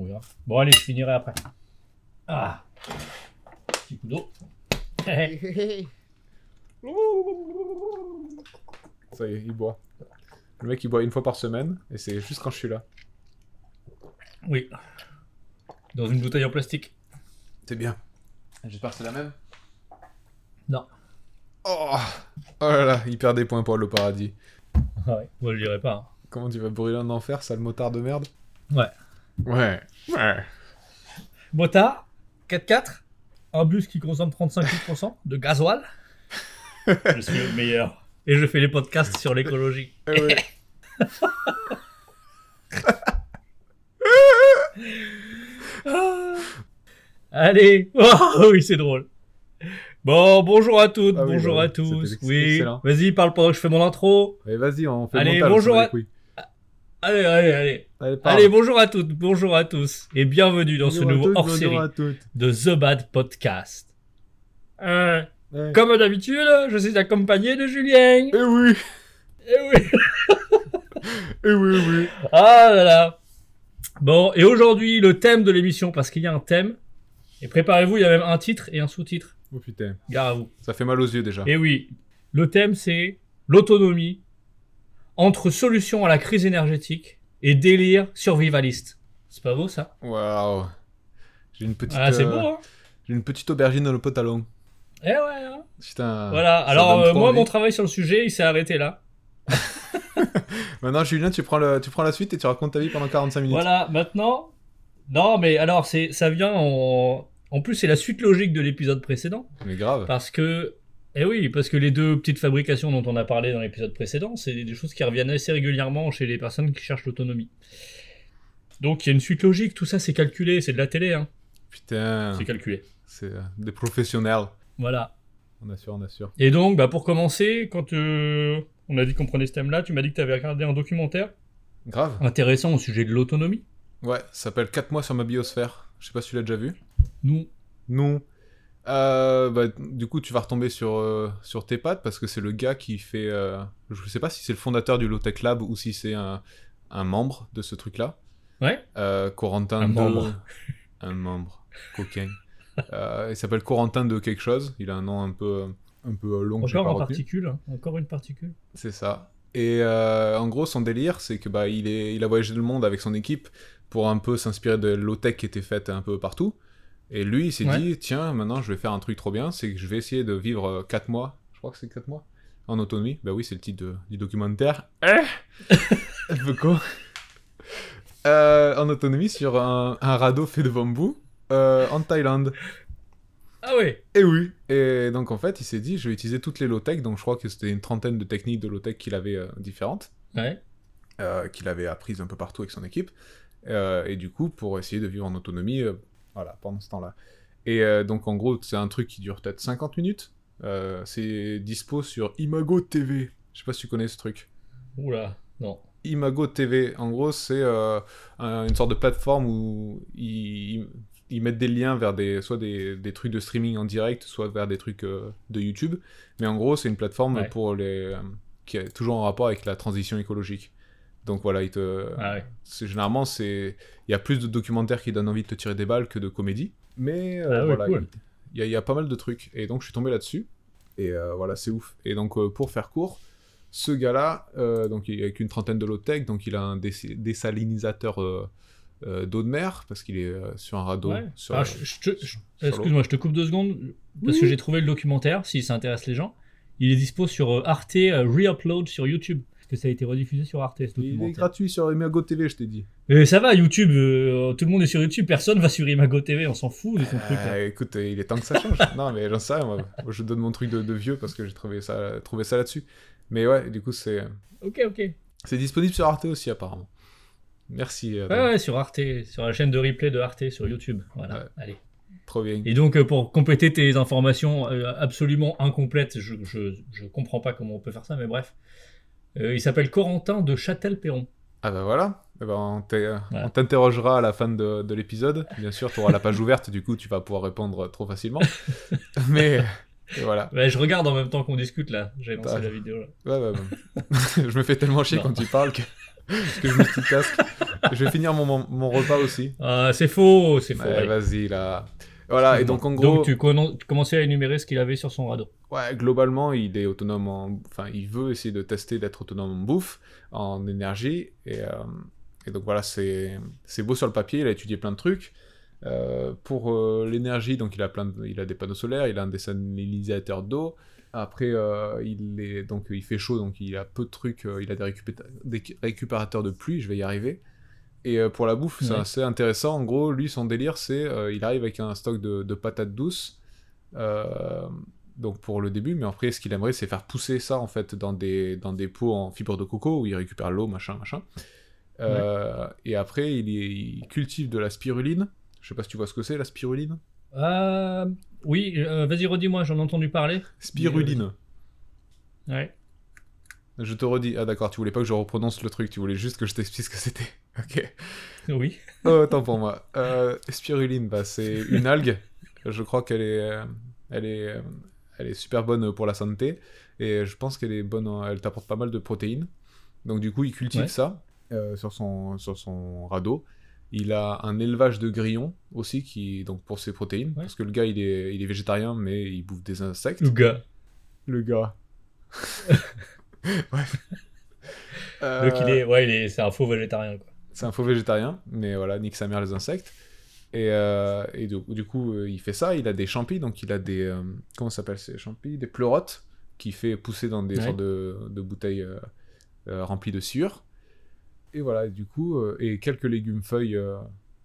On verra. Bon, allez, je finirai après. Ah Petit coup d'eau. Ça y est, il boit. Le mec, il boit une fois par semaine, et c'est juste quand je suis là. oui. Dans une bouteille en plastique. C'est bien. J'espère que c'est la même. Non. Oh, oh là là, il perd des points pour le paradis. Ah ouais. Moi, je dirais pas. hein. Comment tu vas brûler en enfer, sale motard de merde? Ouais. Ouais. Ouais. Motard, 4x4, un bus qui consomme 35 litres de gasoil. je suis le meilleur. Et je fais les podcasts sur l'écologie. Eh ouais. Allez Oh oui, c'est drôle. Bon, bonjour à toutes, Ah oui, bonjour bah à tous. Oui, vas-y, parle pendant que je fais mon intro. Allez, vas-y, on fait Allez, le montage. bonjour à- bat les couilles. Allez, allez, allez. Allez, bonjour à toutes, bonjour à tous. Et bienvenue dans ce Bonjour nouveau hors-série de The Bad Podcast. Euh, Ouais. comme d'habitude, je suis accompagné de Julien. Eh oui Eh oui. Eh oui, oui Ah là là. Bon, et aujourd'hui, le thème de l'émission, parce qu'il y a un thème. Et préparez-vous, il y a même un titre et un sous-titre. Oh putain, Gare à vous. ça fait mal aux yeux déjà. Et oui, le thème c'est l'autonomie entre solution à la crise énergétique et délire survivaliste. C'est pas beau ça? Waouh J'ai une petite... Ah, c'est euh, beau hein J'ai une petite aubergine dans le pantalon. Eh ouais. hein. Putain. voilà, alors euh, moi envie. mon travail sur le sujet il s'est arrêté là. Maintenant, Julien, tu prends, le... tu prends la suite et tu racontes ta vie pendant 45 minutes. Voilà, maintenant. Non mais alors ça vient en. En plus c'est la suite logique de l'épisode précédent. Mais grave. Parce que, eh oui, parce que les deux petites fabrications dont on a parlé dans l'épisode précédent, c'est des choses qui reviennent assez régulièrement chez les personnes qui cherchent l'autonomie. Donc il y a une suite logique, tout ça c'est calculé, c'est de la télé, hein. Putain. C'est calculé. C'est euh, des professionnels. Voilà. On assure, on assure. Et donc, bah, pour commencer, quand euh, on a dit qu'on prenait ce thème-là, tu m'as dit que tu avais regardé un documentaire Grave. intéressant au sujet de l'autonomie. Ouais, ça s'appelle 4 mois sur ma biosphère. Je sais pas si tu l'as déjà vu. Nous, Non. Euh, bah, du coup, tu vas retomber sur, euh, sur tes pattes parce que c'est le gars qui fait. euh, je sais pas si c'est le fondateur du Low Tech Lab ou si c'est un, un membre de ce truc-là. ouais, Euh, Corentin Un de- membre. Un membre. Coquin. Il s'appelle Corentin de quelque chose. Il a un nom un peu, un peu long encore en particule, hein. encore une particule. C'est ça. Et en gros, son délire, c'est que bah, il, est, il a voyagé le monde avec son équipe pour un peu s'inspirer de low-tech qui était faite un peu partout. Et lui, il s'est Ouais. dit, tiens, maintenant, je vais faire un truc trop bien, c'est que je vais essayer de vivre 4 mois, je crois que c'est 4 mois, en autonomie. Bah oui, c'est le titre de- du documentaire. Eh. Euh, en autonomie sur un, un radeau fait de bambou euh, en Thaïlande. Ah ouais, Et oui. Et donc en fait, il s'est dit, je vais utiliser toutes les low-tech, donc je crois que c'était une trentaine de techniques de low-tech qu'il avait euh, différentes ouais. euh, qu'il avait apprises un peu partout avec son équipe. Euh, et du coup, pour essayer de vivre en autonomie, euh, voilà, pendant ce temps-là. Et euh, donc, en gros, c'est un truc qui dure peut-être 50 minutes. Euh, c'est dispo sur Imago TV. Je sais pas si tu connais ce truc. Oula, non. Imago TV, en gros, c'est euh, un- une sorte de plateforme où ils, mettent des liens vers des, soit des, des trucs de streaming en direct, soit vers des trucs euh, de YouTube. Mais en gros, c'est une plateforme Ouais. pour les, qui est toujours en rapport avec la transition écologique. Donc voilà, ils te, Ah ouais. généralement il y a plus de documentaires qui donnent envie de te tirer des balles que de comédies mais euh, Ah ouais, voilà cool. il y, a- il y a pas mal de trucs et donc je suis tombé là-dessus et euh, voilà c'est ouf et donc euh, pour faire court ce gars-là donc il avec une trentaine de low tech donc il a un dés- désalinisateur d'eau de mer parce qu'il est sur un radeau Ouais. Ah. Excuse-moi, je te coupe deux secondes parce Oui. que j'ai trouvé le documentaire. Si ça intéresse les gens, il est dispo sur Arte Reupload sur YouTube que ça a été rediffusé sur Arte ce il est gratuit sur Imago TV je t'ai dit Mais ça va, YouTube, euh, tout le monde est sur YouTube, personne va sur Imago TV, on s'en fout de ton truc. Euh, écoute, euh, il est temps que ça change. non, mais j'en sais rien, moi. Moi, Je donne mon truc de, de vieux parce que j'ai trouvé ça, trouvé ça là-dessus. Mais ouais, du coup, c'est Ok, ok. c'est disponible sur Arte aussi, apparemment. Merci. euh, Ouais, ouais, sur Arte, sur la chaîne de replay de Arte sur YouTube. Voilà, Ouais. allez. Trop bien. Et donc, euh, pour compléter tes informations euh, absolument incomplètes, je, je, je comprends pas comment on peut faire ça, mais bref. Euh, il s'appelle Corentin de Châtel-Perron. Ah bah voilà. Eh ben, on t'interrogera à la fin de, de l'épisode. Bien sûr, tu auras la page ouverte, du coup, tu vas pouvoir répondre trop facilement. mais voilà. Ouais, je regarde en même temps qu'on discute là. J'ai lancé Ah. la vidéo là. Ouais, ouais, ouais. je me fais tellement chier Non. quand tu parles que, que je multicasque. je vais finir mon, mon, mon repas aussi. Ah, c'est faux, c'est faux. Ouais, vas-y là. Voilà, et donc en gros, Donc tu, commençais à énumérer ce qu'il avait sur son radeau. ouais, globalement, il est autonome en. Enfin, il veut essayer de tester d'être autonome en bouffe, en énergie. Et, euh, et donc voilà, c'est c'est beau sur le papier, il a étudié plein de trucs. Euh, pour euh, l'énergie, donc il a, plein de- il a des panneaux solaires, il a un désalinisateur d'eau. Après, il, est, donc, il fait chaud, donc il a peu de trucs. il a des, récupé- des récupérateurs de pluie, je vais y arriver. Et euh, pour la bouffe, c'est assez intéressant. En gros, lui, son délire, c'est euh, il arrive avec un stock de, de patates douces. euh, donc pour le début, mais après, ce qu'il aimerait, c'est faire pousser ça en fait dans des, dans des pots en fibre de coco où il récupère l'eau, machin, machin. Euh, Et après, il, cultive de la spiruline. Je sais pas si tu vois ce que c'est, la spiruline. Ah, oui, vas-y, redis-moi, j'en ai entendu parler. Spiruline. Ouais. Je te redis. Ah d'accord, tu voulais pas que je reprononce le truc, tu voulais juste que je t'explique ce que c'était. Ok. Oui. Oh, tant pour moi. Euh, spiruline, bah, c'est une algue. Je crois qu'elle est, euh, elle est, euh, elle est super bonne pour la santé. Et je pense qu'elle est bonne, en- elle t'apporte pas mal de protéines. Donc du coup, il cultive Ouais. ça euh, sur, son, sur son radeau. Il a un élevage de grillons aussi, qui, donc pour ses protéines. Parce que le gars, il est, il est végétarien, mais il bouffe des insectes. Le gars. Le gars. ouais. Donc il est, ouais, il est, c'est un faux végétarien quoi. C'est un faux végétarien, mais voilà, nique sa mère les insectes. Et, euh, et du, du coup, euh, il fait ça, il a des champis, donc il a des... euh, comment ça s'appelle ces champis? Des pleurotes, qui fait pousser dans des Ouais. sortes de, de bouteilles euh, remplies de sueur. Et voilà, et du coup, et quelques légumes feuilles,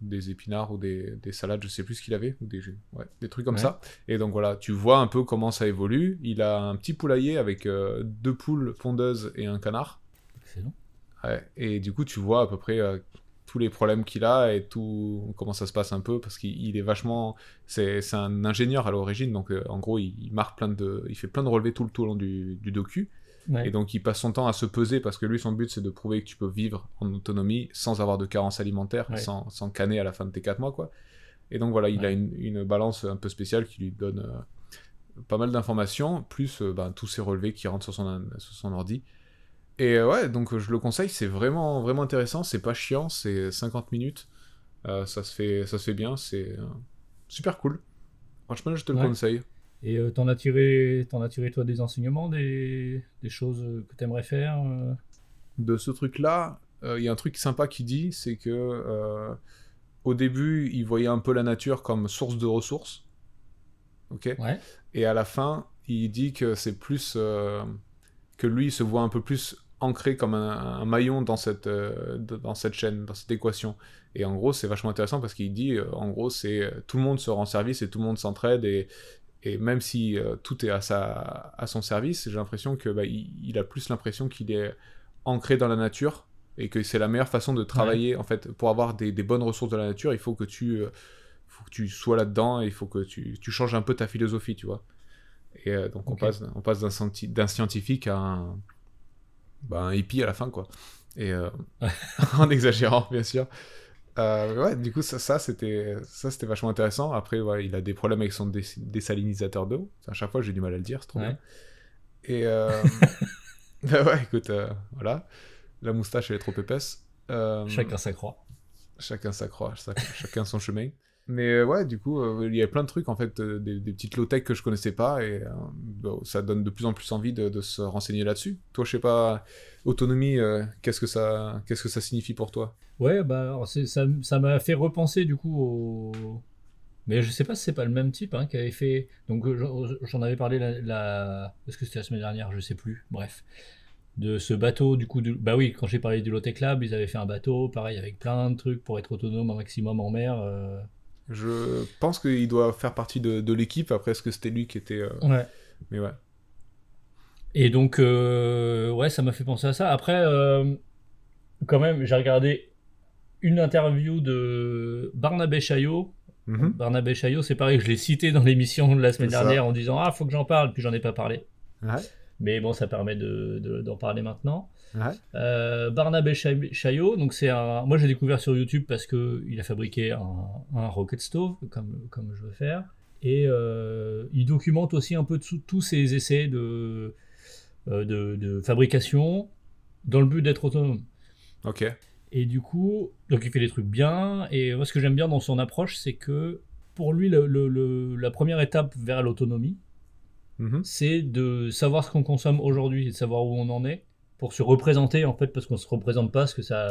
des épinards ou des, des salades, je sais plus ce qu'il avait, ou des, ouais, des trucs comme Ouais. ça. Et donc voilà, tu vois un peu comment ça évolue. Il a un petit poulailler avec deux poules pondeuses et un canard. Excellent. Et du coup, tu vois à peu près euh, tous les problèmes qu'il a et tout comment ça se passe un peu parce qu'il il est vachement. C'est un ingénieur à l'origine, donc euh, en gros, il, il marque plein de. Il fait plein de relevés tout le, tout le long du, du docu. Ouais. Et donc, il passe son temps à se peser parce que lui, son but, c'est de prouver que tu peux vivre en autonomie sans avoir de carence alimentaire, Ouais. sans, sans canner à la fin de tes 4 mois, quoi. Et donc, voilà, il Ouais. a une, une balance un peu spéciale qui lui donne euh, pas mal d'informations, plus euh, ben, tous ces relevés qui rentrent sur son, sur son ordi. Et euh, ouais, donc euh, je le conseille, c'est vraiment, vraiment intéressant, c'est pas chiant, c'est 50 minutes, Euh, ça, se fait, ça se fait bien, c'est super cool. Franchement, je te le Ouais. conseille. Et euh, t'en as tiré, t'en as tiré toi des enseignements, des, des choses que t'aimerais faire. euh? De ce truc-là, il y a un truc sympa qui dit, c'est que au début, il voyait un peu la nature comme source de ressources. Ok? Ouais. Et à la fin, il dit que c'est plus que lui il se voit un peu plus ancré comme un, un maillon dans cette euh, dans cette chaîne, dans cette équation. Et en gros, c'est vachement intéressant parce qu'il dit, euh, en gros, c'est euh, tout le monde se rend service et tout le monde s'entraide et et même si tout est à sa à son service, j'ai l'impression que bah, il, il a plus l'impression qu'il est ancré dans la nature et que c'est la meilleure façon de travailler en fait pour avoir des, des bonnes ressources de la nature. Il faut que tu faut que tu sois là-dedans et il faut que tu, tu changes un peu ta philosophie, tu vois. Et euh, donc on passe, on passe d'un scientifique à un, bah, un hippie à la fin, quoi. Et euh, en exagérant, bien sûr. Euh, ouais, du coup, ça, ça, c'était, vachement intéressant. Après, ouais, il a des problèmes avec son dés- désalinisateur d'eau. À chaque fois, j'ai du mal à le dire, c'est trop Ouais. bien. Et bah ouais, écoute, voilà. La moustache, elle est trop épaisse. Chacun sa croix. Chacun sa croix, chac- chacun son chemin. Mais euh, ouais, du coup, euh, il y a plein de trucs, en fait, euh, des, petites low-tech que je connaissais pas, et bah, ça donne de plus en plus envie de, se renseigner là-dessus. Toi, je sais pas, autonomie, qu'est-ce que ça qu'est-ce que ça signifie pour toi? Ouais, bah ça ça m'a fait repenser du coup au. Mais je sais pas si c'est pas le même type hein, qui avait fait. Donc j'en- avais parlé la. Est-ce que c'était la semaine dernière Je sais plus. Bref. De ce bateau, du coup. Bah oui, quand j'ai parlé du Lotec Lab, ils avaient fait un bateau, pareil, avec plein de trucs pour être autonome un maximum en mer. Je pense qu'il doit faire partie de, de l'équipe, après, est-ce que c'était lui qui était... euh, Ouais. Mais ouais. Et donc, euh, ouais, ça m'a fait penser à ça. Après, euh, quand même, j'ai regardé une interview de Barnabé Chaillot. Mhm. Barnabé Chaillot, c'est pareil, je l'ai cité dans l'émission de la semaine dernière en disant Ah, faut que j'en parle, puis j'en ai pas parlé. Ouais. Mais bon, ça permet de- de- d'en parler maintenant. Ouais. Euh, Barnabé Cha- Chaillot, donc c'est un. Moi, j'ai découvert sur YouTube parce que il a fabriqué un, un rocket stove, comme, comme je veux faire. Et euh, il documente aussi un peu tous ses essais de, euh, de, de fabrication dans le but d'être autonome. Ok. Et du coup, donc il fait des trucs bien. Et moi, ce que j'aime bien dans son approche, c'est que pour lui, le- le- le- la première étape vers l'autonomie, Mhm. c'est de savoir ce qu'on consomme aujourd'hui et de savoir où on en est pour se représenter en fait parce qu'on se représente pas ce que ça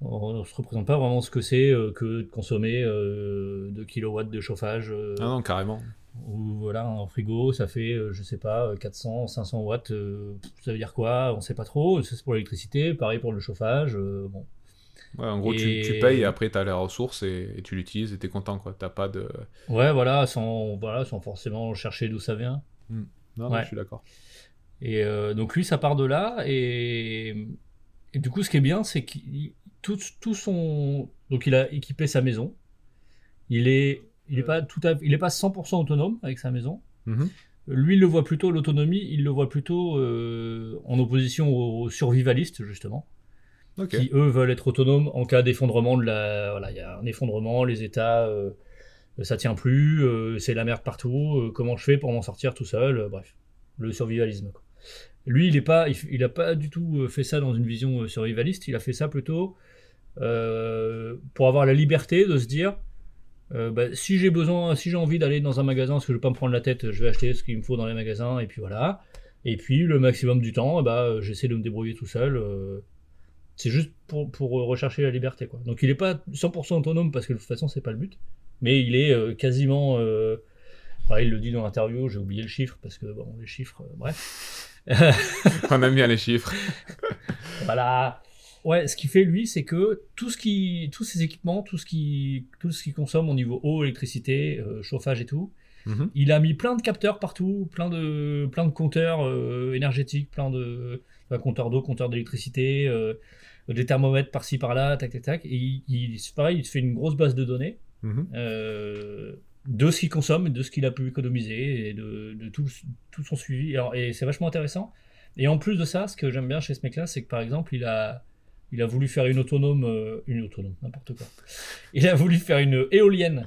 on se représente pas vraiment ce que c'est euh, que de consommer euh, 2 kilowatts de chauffage euh, Ah non, carrément. ou voilà un frigo ça fait euh, je sais pas euh, 400 500 watts euh, ça veut dire quoi? On sait pas trop c'est pour l'électricité pareil pour le chauffage euh, bon Ouais, en gros, tu, Et- tu payes et après, tu as les ressources et, et tu l'utilises et tu es content. quoi. T'as pas de. ouais voilà sans voilà sans forcément chercher d'où ça vient Non, non, Ouais. je suis d'accord. Et euh, donc lui, ça part de là. Et, et du coup, ce qui est bien, c'est qu'il tout, tout son donc il a équipé sa maison. Il est il est pas tout à, il est pas 100% autonome avec sa maison. Mhm. Lui, il le voit plutôt l'autonomie. Il le voit plutôt euh, en opposition aux survivalistes justement, qui eux veulent être autonomes en cas d'effondrement de la voilà, il y a un effondrement, les États euh, ça tient plus, euh, c'est la merde partout. euh, comment je fais pour m'en sortir tout seul euh, Bref, le survivalisme. quoi. Lui, il est pas, il, pas du tout euh, fait ça dans une vision euh, survivaliste. Il a fait ça plutôt euh, pour avoir la liberté de se dire, bah, si j'ai besoin, si j'ai envie d'aller dans un magasin, parce que je vais pas me prendre la tête, je vais acheter ce qu'il me faut dans les magasins, et puis voilà. Et puis le maximum du temps, bah, j'essaie de me débrouiller tout seul. c'est juste pour, rechercher la liberté, quoi. Donc il est pas 100% autonome parce que de toute façon c'est pas le but, mais il est quasiment. il le dit dans l'interview, j'ai oublié le chiffre parce que les chiffres, bref. On aime bien les chiffres. Voilà. Ouais, ce qu'il fait lui, c'est que tout ce qui, tous ces équipements, tout ce qui, tout ce qui consomme au niveau eau, électricité, euh, chauffage et tout, Mhm. il a mis plein de capteurs partout, plein de, plein de compteurs euh, énergétiques, plein de enfin, compteurs d'eau, compteurs d'électricité, euh, des thermomètres par-ci par-là, tac tac tac. Et il, pareil, il se fait une grosse base de données Mhm. De ce qu'il consomme, et de ce qu'il a pu économiser et de, de tout, tout son suivi. Alors, et c'est vachement intéressant. Et en plus de ça, ce que j'aime bien chez ce mec-là, c'est que par exemple, il a, il a voulu faire une autonome, euh, une autonome, n'importe quoi. Il a voulu faire une éolienne,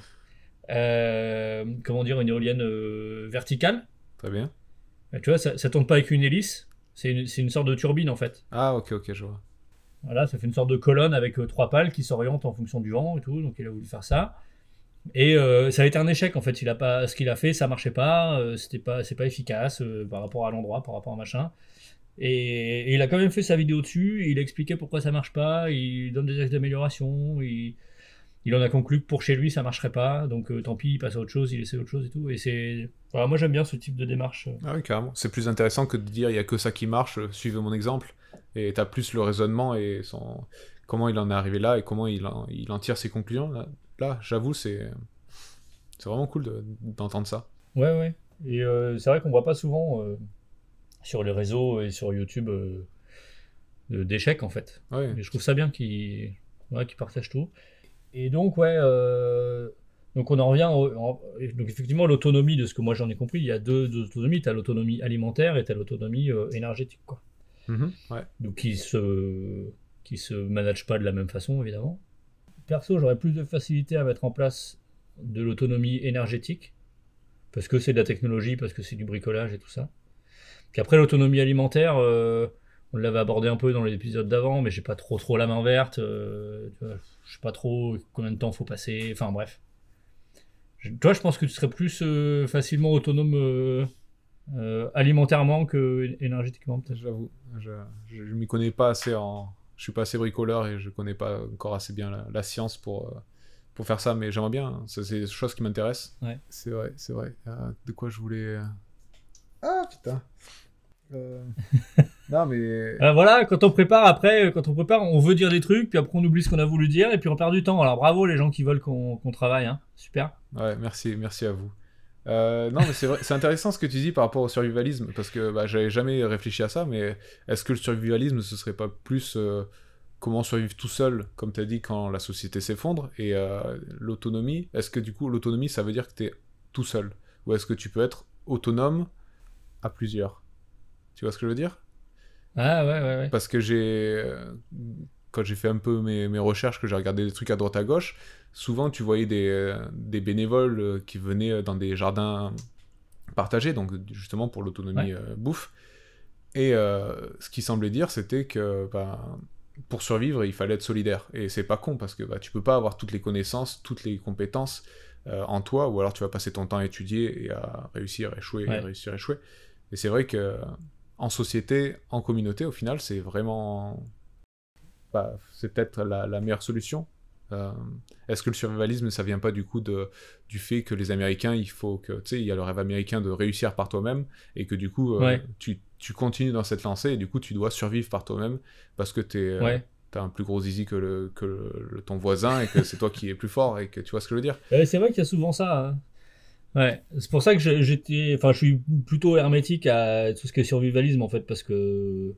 euh, comment dire, une éolienne euh, verticale. Très bien. Tu vois, ça, ça tourne pas avec une hélice, c'est une, une sorte de turbine en fait. Ah, ok, ok, je vois. Voilà, ça fait une sorte de colonne avec trois pales qui s'orientent en fonction du vent et tout. Donc il a voulu faire ça. Et euh, ça a été un échec en fait. Il a pas, ce qu'il a fait, ça marchait pas. euh, c'était pas, c'est pas efficace euh, par rapport à l'endroit, par rapport à machin. Et, il a quand même fait sa vidéo dessus. Il a expliqué pourquoi ça marche pas. Il donne des axes d'amélioration. Il, il en a conclu que pour chez lui ça marcherait pas. Donc euh, tant pis, il passe à autre chose. Il essaie autre chose et tout. Et c'est, voilà, moi j'aime bien ce type de démarche. Ah oui, carrément. C'est plus intéressant que de dire il y a que ça qui marche, suivez mon exemple. Et t'as plus le raisonnement et comment il en est arrivé là et comment il en, il en tire ses conclusions. Là, là j'avoue, c'est c'est vraiment cool de- d'entendre ça. Ouais, ouais. Et euh, c'est vrai qu'on voit pas souvent euh, sur les réseaux et sur YouTube euh, d'échecs en fait. Ouais. Et je trouve ça bien qu'ils ouais, partagent tout. Et donc, ouais, donc on en revient. au- en- donc, effectivement, l'autonomie, de ce que moi j'en ai compris, il y a deux, deux autonomies. Tu as l'autonomie alimentaire et tu as l'autonomie énergétique. Quoi. Mhm, ouais. Donc, qui se, qui se managent pas de la même façon, évidemment. Perso, j'aurais plus de facilité à mettre en place de l'autonomie énergétique, parce que c'est de la technologie, parce que c'est du bricolage et tout ça. Qu'après, l'autonomie alimentaire, euh, on l'avait abordé un peu dans l'épisode d'avant, mais j'ai pas trop trop la main verte. euh, je sais pas trop combien de temps faut passer. Enfin, bref. Toi, je pense que tu serais plus euh, facilement autonome euh, alimentairement que énergétiquement, peut-être. J'avoue, je, je, je m'y connais pas assez en. Je suis pas assez bricoleur et je connais pas encore assez bien la, la science pour, euh, pour faire ça, mais j'aimerais bien. hein. C'est des choses qui m'intéressent. Ouais. C'est vrai, c'est vrai. Euh, de quoi je voulais. euh, Ah putain. Euh, non mais. Euh, voilà, quand on prépare, après, quand on prépare, on veut dire des trucs, puis après on oublie ce qu'on a voulu dire, et puis on perd du temps. Alors bravo les gens qui veulent qu'on qu'on travaille, hein. super. Ouais, merci, merci à vous. Euh, non, mais c'est intéressant ce que tu dis par rapport au survivalisme, parce que bah, j'avais jamais réfléchi à ça, mais est-ce que le survivalisme, ce serait pas plus euh, comment survivre tout seul, comme tu as dit, quand la société s'effondre, et euh, l'autonomie, est-ce que du coup, l'autonomie, ça veut dire que tu es tout seul? Ou est-ce que tu peux être autonome à plusieurs? Tu vois ce que je veux dire? Ah ouais, ouais, ouais. parce que j'ai quand j'ai fait un peu mes, mes recherches que j'ai regardé des trucs à droite à gauche souvent tu voyais des, euh, des bénévoles euh, qui venaient euh, dans des jardins partagés donc justement pour l'autonomie Ouais. bouffe et euh, ce qui semblait dire c'était que ben, pour survivre, il fallait être solidaire. Et c'est pas con parce que bah, tu peux pas avoir toutes les connaissances, toutes les compétences euh, en toi, ou alors tu vas passer ton temps à étudier et à réussir échouer, Ouais. réussir échouer. Et c'est vrai que en société, en communauté, au final, c'est vraiment. C'est peut-être la, la meilleure solution. Euh, Est-ce que le survivalisme, ça vient pas du coup de, du fait que les Américains, il faut que. Tu sais, il y a le rêve américain de réussir par toi-même, et que du coup, euh, Ouais. tu, tu continues dans cette lancée, et du coup, tu dois survivre par toi-même, parce que tu es. Ouais. T'as un plus gros zizi que, le, que le- ton voisin et que c'est toi qui es plus fort et que tu vois ce que je veux dire. C'est vrai qu'il y a souvent ça. hein. Ouais, c'est pour ça que j'étais, enfin, je suis plutôt hermétique à tout ce qui est survivalisme en fait, parce que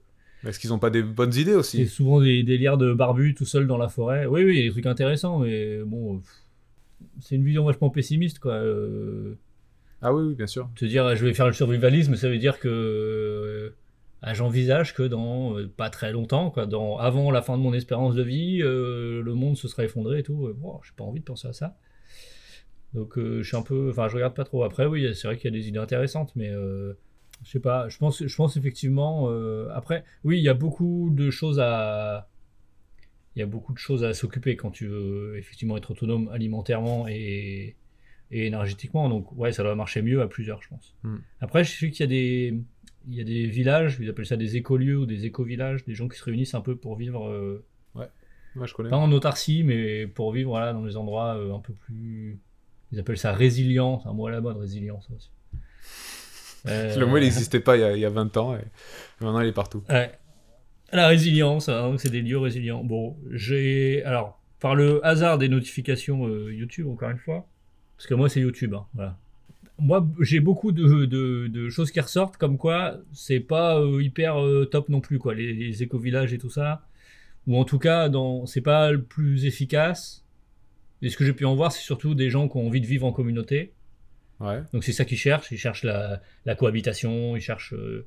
Est-ce qu'ils ont pas des bonnes idées c'est aussi souvent des délires de barbu tout seul dans la forêt. Oui, oui, il y a des trucs intéressants, mais bon, c'est une vision vachement pessimiste, quoi. Euh, Ah oui, oui, bien sûr. te dire, je vais faire le survivalisme, ça veut dire que euh, ah, j'envisage que dans euh, pas très longtemps, quoi, dans avant la fin de mon espérance de vie, euh, le monde se sera effondré et tout. Bon, j'ai pas envie de penser à ça. Donc je suis un peu, enfin je regarde pas trop. Après oui, c'est vrai qu'il y a des idées intéressantes, mais je sais pas. Je pense, je pense effectivement. euh, après, oui, il y a beaucoup de choses à, il y a beaucoup de choses à s'occuper quand tu veux effectivement être autonome alimentairement et, et énergétiquement. Donc ouais, ça doit marcher mieux à plusieurs, je pense. Hmm. Après, je sais qu'il y a des, il y a des villages, ils appellent ça des écolieux ou des éco-villages, des gens qui se réunissent un peu pour vivre, euh, Moi, je connais. pas en autarcie, mais pour vivre voilà, dans des endroits euh, un peu plus. Ils appellent ça résilient, c'est un mot à la mode, résilient, ça aussi. Euh, Le mot, il n'existait pas il y, a, il y a 20 ans et maintenant, il est partout. Ouais. La résilience, hein, c'est des lieux résilients. Bon, j'ai. Alors, par le hasard des notifications euh, YouTube, encore une fois, parce que moi, c'est YouTube, hein, voilà. Moi, j'ai beaucoup de, de- de choses qui ressortent, comme quoi c'est pas euh, hyper euh, top non plus, quoi, les, les éco-villages et tout ça. Ou en tout cas, dans... c'est pas le plus efficace. Et ce que j'ai pu en voir, c'est surtout des gens qui ont envie de vivre en communauté. Ouais. Donc c'est ça qu'ils cherchent. Ils cherchent la, la cohabitation, ils cherchent. euh,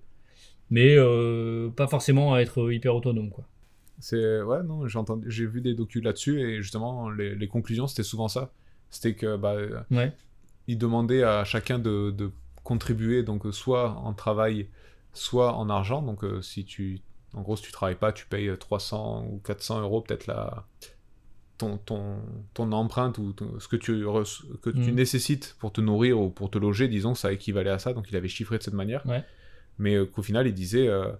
mais euh, pas forcément à être hyper autonome, quoi. C'est ouais non j'ai entendu j'ai vu des docus là-dessus et justement les, les conclusions c'était souvent ça c'était que bah Ouais. ils demandaient à chacun de, de contribuer donc euh, soit en travail soit en argent donc euh, si tu en gros si tu travailles pas tu payes 300 ou 400 euros peut-être la ton, ton, ton empreinte ou ton- ce que tu que tu Mhm. nécessites pour te nourrir ou pour te loger disons ça équivalait à ça donc il avait chiffré de cette manière Ouais. mais euh, qu'au final il disait euh,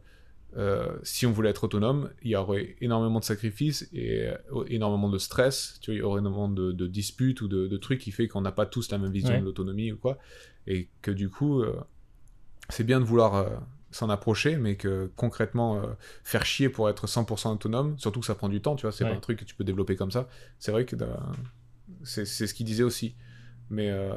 euh, si on voulait être autonome, il y aurait énormément de sacrifices et euh, énormément de stress, tu vois, il y aurait énormément de, de disputes ou de, de trucs qui fait qu'on n'a pas tous la même vision Ouais. de l'autonomie ou quoi, et que du coup, c'est bien de vouloir s'en approcher, mais que concrètement, euh, faire chier pour être 100% autonome, surtout que ça prend du temps, tu vois, c'est Ouais. pas un truc que tu peux développer comme ça, c'est vrai que c'est c'est ce qu'il disait aussi, mais... euh,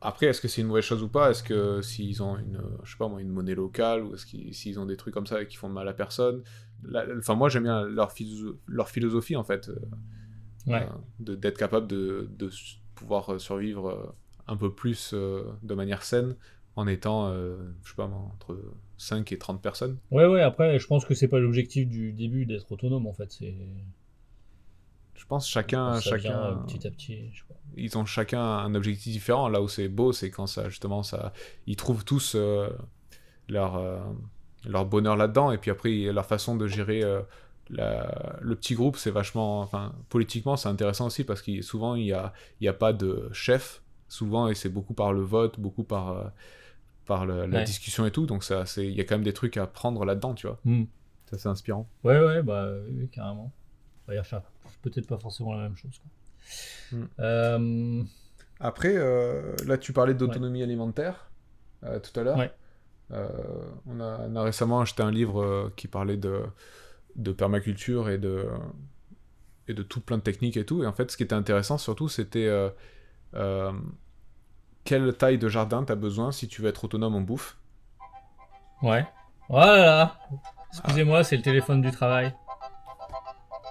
après, est-ce que c'est une mauvaise chose ou pas? Est-ce que s'ils ont une, je sais pas moi, une monnaie locale ou est-ce qu'ils s'ils ont des trucs comme ça qui font de mal à personne? La- Enfin, moi j'aime bien leur, leur philosophie en fait, euh, Ouais. euh, de- d'être capable de, de pouvoir survivre un peu plus de manière saine en étant, euh, je sais pas entre 5 et 30 personnes. Ouais, ouais, après, je pense que c'est pas l'objectif du début d'être autonome, en fait. C'est. Je pense chacun, ça vient, chacun, euh, petit à petit, je sais pas. ils ont chacun un objectif différent. Là où c'est beau, c'est quand ça, justement, ça, ils trouvent tous euh, leur, euh, leur bonheur là-dedans. Et puis après, leur façon de gérer la- le petit groupe, c'est vachement, enfin, politiquement, c'est intéressant aussi parce que souvent, il n'y a, il y a pas de chef. Souvent, et c'est beaucoup par le vote, beaucoup par, par le- la Ouais. discussion et tout. Donc, ça, c'est, il y a quand même des trucs à prendre là-dedans, tu vois. Hmm. Ça, c'est inspirant. Ouais, ouais, bah oui, oui, carrément. On va y refaire peut-être pas forcément la même chose. Quoi. Hmm. Euh, Après, euh, là, tu parlais d'autonomie alimentaire euh, tout à l'heure. Ouais. Euh, on, a, on a récemment acheté un livre euh, qui parlait de, de permaculture et de, et de tout plein de techniques et tout. Et en fait, ce qui était intéressant surtout, c'était euh, euh, quelle taille de jardin tu as besoin si tu veux être autonome en bouffe. Ouais. Voilà. Excusez-moi, c'est le téléphone du travail.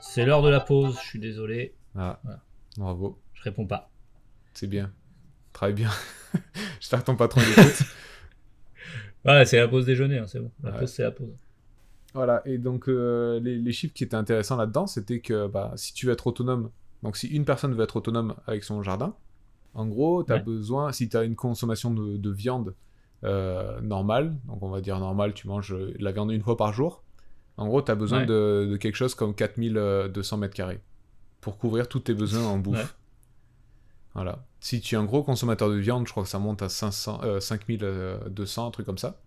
C'est l'heure de la pause, je suis désolé, Ah, Voilà. bravo, je réponds pas. c'est bien. Travaille bien. J'espère que ton patron l'écoute. Ouais, c'est la pause déjeuner, hein, c'est bon. La Ouais. pause, c'est la pause. Voilà, et donc euh, les, les chiffres qui étaient intéressants là-dedans, c'était que bah, si tu veux être autonome, donc si une personne veut être autonome avec son jardin, en gros, tu as Ouais. besoin, si tu as une consommation de, de viande euh, normale, donc on va dire normale, tu manges de la viande une fois par jour, En gros, tu as besoin Ouais. de, de quelque chose comme 4200 mètres carrés pour couvrir tous tes besoins en bouffe. Ouais. Voilà. Si tu es un gros consommateur de viande, je crois que ça monte à 500, euh, 5200, un truc comme ça.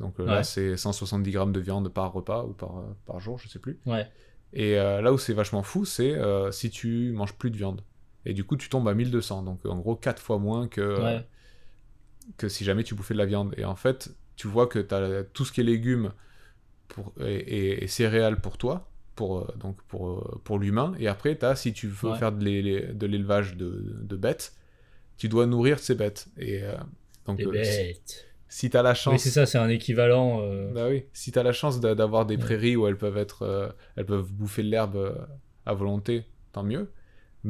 Donc euh, là, c'est 170 grammes de viande par repas ou par, euh, par jour, je sais plus. Ouais. Et euh, là où c'est vachement fou, c'est euh, si tu manges plus de viande. Et du coup, tu tombes à 1200. Donc en gros, 4 fois moins que, euh, Ouais. que si jamais tu bouffais de la viande. Et en fait, tu vois que tu as tout ce qui est légumes pour, et, et- et céréales pour toi, pour, euh, donc pour, euh, pour l'humain. Et après, tu as, si tu veux Ouais. faire de l'é- l'é- de l'élevage de, de bêtes, tu dois nourrir ces bêtes. Et euh, donc, Les euh, si, bêtes. si tu as la Oui, chance. c'est ça, c'est un équivalent. euh, Bah oui, si t'as la chance d'a- d'avoir des Ouais. prairies où elles peuvent être, elles peuvent bouffer de l'herbe à volonté, tant mieux.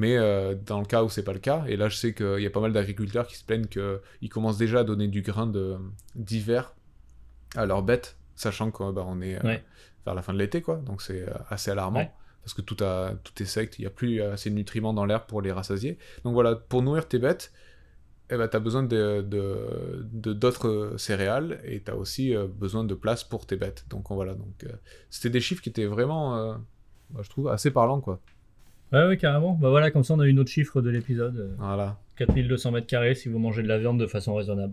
Mais euh, dans le cas où c'est pas le cas, et là je sais qu'il y a pas mal d'agriculteurs qui se plaignent qu'ils commencent déjà à donner du grain d'hiver à leurs bêtes, sachant qu'on bah, est euh, Ouais. vers la fin de l'été, quoi. Donc c'est euh, assez alarmant. Ouais. Parce que tout, a, tout est sec, il n'y a plus assez de nutriments dans l'herbe pour les rassasier. Donc voilà, pour nourrir tes bêtes, eh ben, tu as besoin de de- de- d'autres céréales et tu as aussi euh, besoin de place pour tes bêtes. Donc voilà, donc euh, c'était des chiffres qui étaient vraiment, euh, bah, je trouve, assez parlants, quoi. Ouais, ouais, carrément. Bah voilà, comme ça, on a une autre chiffre de l'épisode. euh, Voilà. 4200 mètres carrés si vous mangez de la viande de façon raisonnable.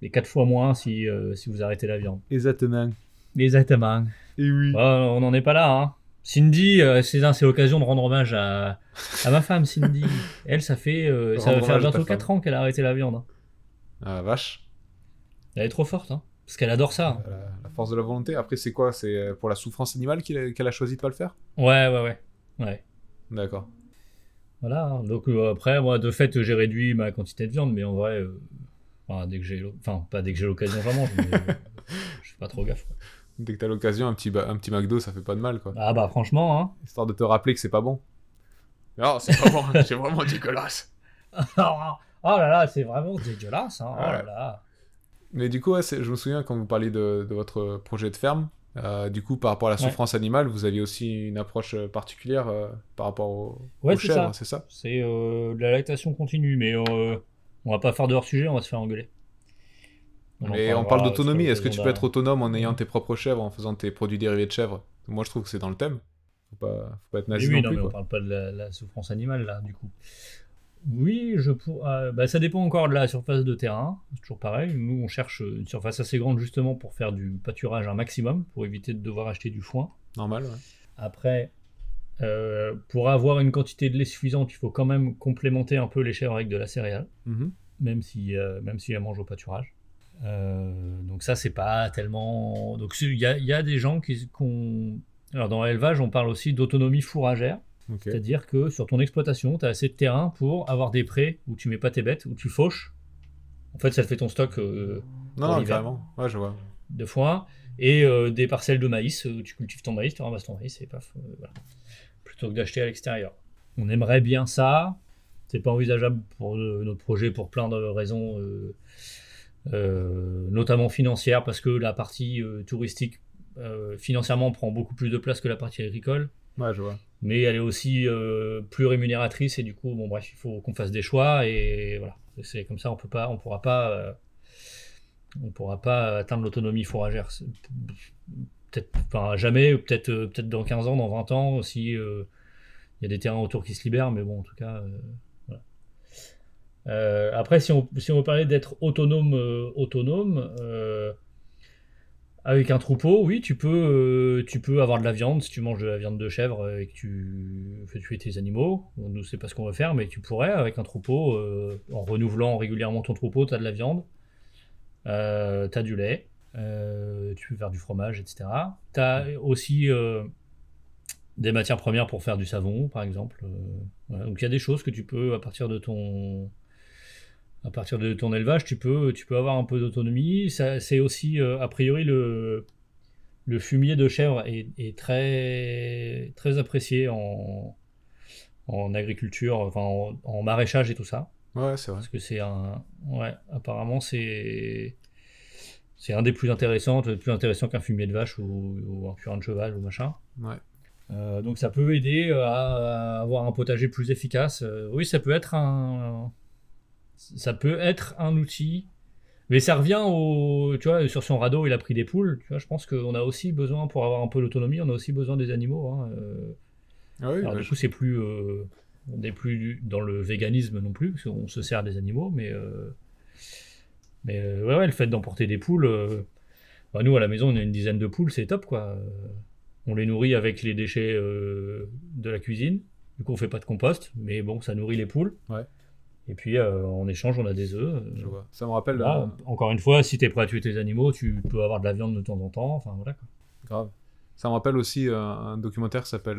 Et 4 fois moins si, euh, si vous arrêtez la viande. Exactement. Exactement. Et oui. Bah, on n'en est pas là, hein. Cindy, euh, c'est c'est l'occasion de rendre hommage à, à ma femme, Cindy. Elle, ça fait, euh, ça va faire bientôt femme. 4 ans qu'elle a arrêté la viande. hein. Ah, vache. Elle est trop forte, hein. Parce qu'elle adore ça. hein. La, force de la volonté. Après, c'est quoi? C'est pour la souffrance animale qu'il a- qu'elle a choisi de pas le faire? Ouais, ouais, ouais. Ouais. D'accord. Voilà. hein. Donc euh, après, moi, de fait, j'ai réduit ma quantité de viande, mais en vrai, euh, enfin, dès que j'ai, enfin, pas dès que j'ai l'occasion, j'en mange. Mais, euh, je fais pas trop gaffe. quoi. Dès que t'as l'occasion, un petit, un petit McDo, ça fait pas de mal, quoi. Ah bah franchement, hein. Histoire de te rappeler que c'est pas bon. Non, c'est pas bon, c'est vraiment dégueulasse. oh là là, c'est vraiment dégueulasse. Hein. Oh là. Mais du coup, ouais, je me souviens quand vous parliez de, de votre projet de ferme, euh, du coup, par rapport à la Ouais. souffrance animale, vous aviez aussi une approche euh, particulière euh, par rapport au, Ouais, aux chèvres, c'est ça? C'est de la lactation continue, mais on va pas faire de hors sujet, on va se faire engueuler. en Et on parle d'autonomie, est-ce que tu peux être autonome en ayant tes propres chèvres, en faisant tes produits dérivés de chèvres? Moi, je trouve que c'est dans le thème. Faut pas, faut pas être Mais nazi oui, non non, plus, mais on parle pas de la, la souffrance animale là, du coup. Oui, je pour... euh, bah, ça dépend encore de la surface de terrain. C'est toujours pareil. Nous, on cherche une surface assez grande justement pour faire du pâturage un maximum, pour éviter de devoir acheter du foin. Normal, ouais. Après, euh, pour avoir une quantité de lait suffisante, il faut quand même complémenter un peu les chèvres avec de la céréale, Mhm. même si, euh, même si elles mangent au pâturage. Euh, donc ça, c'est pas tellement... Donc il y y a des gens qui... Alors dans l'élevage, on parle aussi d'autonomie fourragère. C'est-à-dire que sur ton exploitation, tu as assez de terrain pour avoir des prés où tu mets pas tes bêtes, où tu fauches. En fait, ça te fait ton stock euh, Non, non, carrément. Ouais, je vois. de foin. Et euh, des parcelles de maïs, où tu cultives ton maïs, tu ramasses ton maïs et paf. euh, voilà. Plutôt que d'acheter à l'extérieur. On aimerait bien ça. C'est pas envisageable pour euh, notre projet pour plein de raisons, euh, euh, notamment financières, parce que la partie euh, touristique euh, financièrement prend beaucoup plus de place que la partie agricole Ouais, je vois. Mais elle est aussi euh, plus rémunératrice et du coup bon bref il faut qu'on fasse des choix et voilà. C'est comme ça on peut pas on pourra pas euh, on pourra pas atteindre l'autonomie fourragère. Peut-être jamais peut-être euh, peut-être dans 15 ans dans 20 ans si il y a des terrains autour qui se libèrent mais bon en tout cas après si on si on veut parler d'être autonome autonome avec un troupeau, oui, tu peux, euh, tu peux avoir de la viande si tu manges de la viande de chèvre et que tu fais tuer tes animaux. Nous, c'est pas ce qu'on veut faire, mais tu pourrais, avec un troupeau, euh, en renouvelant régulièrement ton troupeau, tu as de la viande, euh, tu as du lait, euh, tu peux faire du fromage, etc. Tu as aussi euh, des matières premières pour faire du savon, par exemple. Euh. Donc il y a des choses que tu peux, à partir de ton, à partir de ton élevage, tu peux, tu peux avoir un peu d'autonomie. C'est aussi, euh, a priori, le, le fumier de chèvre est, est très, très apprécié en, en agriculture, enfin en, en maraîchage et tout ça. Ouais, c'est vrai. Parce que c'est un. Ouais, apparemment, c'est. C'est un des plus intéressants, plus intéressant qu'un fumier de vache ou, ou un purin de cheval ou machin. Ouais. Euh, donc ça peut aider à, à avoir un potager plus efficace. Euh, oui, ça peut être un, ça peut être un outil Mais ça revient au. Tu vois, sur son radeau, il a pris des poules. Tu vois, je pense qu'on a aussi besoin, pour avoir un peu d'autonomie, on a aussi besoin des animaux. Hein. euh. Ah oui, Alors, bah, du je- coup, c'est plus. euh, on n'est plus dans le véganisme non plus, parce qu'on se sert des animaux, mais. euh, Mais ouais, ouais, le fait d'emporter des poules. euh, bah, nous, à la maison, on a une dizaine de poules, c'est top, quoi. On les nourrit avec les déchets de la cuisine. Du coup, on fait pas de compost, mais bon, ça nourrit les poules. Ouais. Et puis, euh, en échange, on a des œufs. je vois. Ça me rappelle. euh, Encore une fois, si t'es prêt à tuer tes animaux, tu peux avoir de la viande de temps en temps. Enfin, voilà, quoi. Grave. Ça me rappelle aussi euh, un documentaire qui s'appelle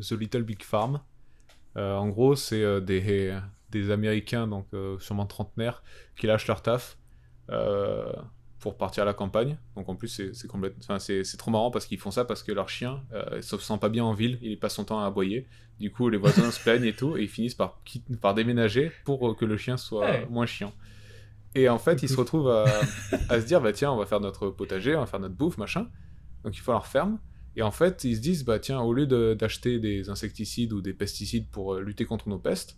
The Little Big Farm. En gros, c'est des, des Américains, donc sûrement trentenaires, qui lâchent leur taf pour partir à la campagne. Donc en plus, c'est complète- enfin, c'est trop marrant parce qu'ils font ça parce que leur chien euh, se sent pas bien en ville, il passe son temps à aboyer. Du coup, les voisins se plaignent et tout, et ils finissent par, par déménager pour euh, que le chien soit Ouais. moins chiant. Et en fait, ils se retrouvent à, à se dire, bah tiens, on va faire notre potager, on va faire notre bouffe, machin. Donc il faut leur ferme. Et en fait, ils se disent, bah tiens, au lieu de- d'acheter des insecticides ou des pesticides pour euh, lutter contre nos pestes,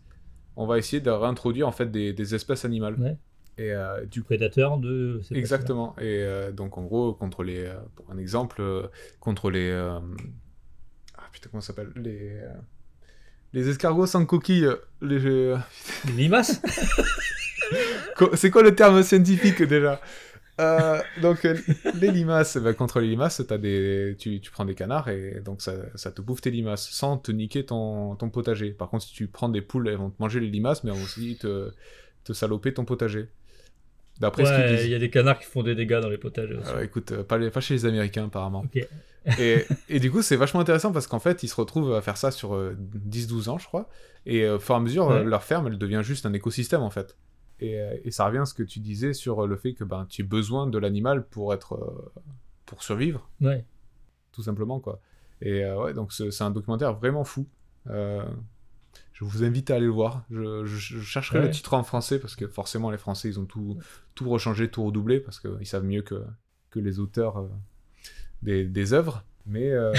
on va essayer de réintroduire en fait des, des espèces animales. Ouais. Et euh, du Prédateur de. exactement. Et euh, donc en gros, contre les, euh, pour un exemple, contre les, ah putain comment ça s'appelle, les, les escargots sans coquille, les, limaces? C'est quoi le terme scientifique déjà? Euh, Donc les limaces, bah, contre les limaces, as des... Tu, tu prends des canards et donc ça, ça te bouffe tes limaces sans te niquer ton, ton potager. Par contre, si tu prends des poules, elles vont te manger les limaces, mais elles vont aussi te, te saloper ton potager. D'après ce qu'ils disent. il y a des canards qui font des dégâts dans les. Ah ouais, écoute, euh, pas, les- pas chez les Américains apparemment. Et, et du coup, c'est vachement intéressant parce qu'en fait, ils se retrouvent à faire ça sur euh, 10-12 ans, je crois. Et euh, au fur et à mesure, Ouais. euh, leur ferme, elle devient juste un écosystème, en fait. Et, euh, et ça revient à ce que tu disais sur euh, le fait que ben, tu as besoin de l'animal pour être euh, pour survivre, Ouais. tout simplement, quoi. Et euh, ouais, donc c'est c'est un documentaire vraiment fou. Euh, je vous invite à aller le voir. Je, je- je chercherai Ouais. le titre en français parce que forcément, les Français, ils ont tout, tout rechangé, tout redoublé parce qu'ils savent mieux que, que les auteurs euh, des, des œuvres. Mais. euh,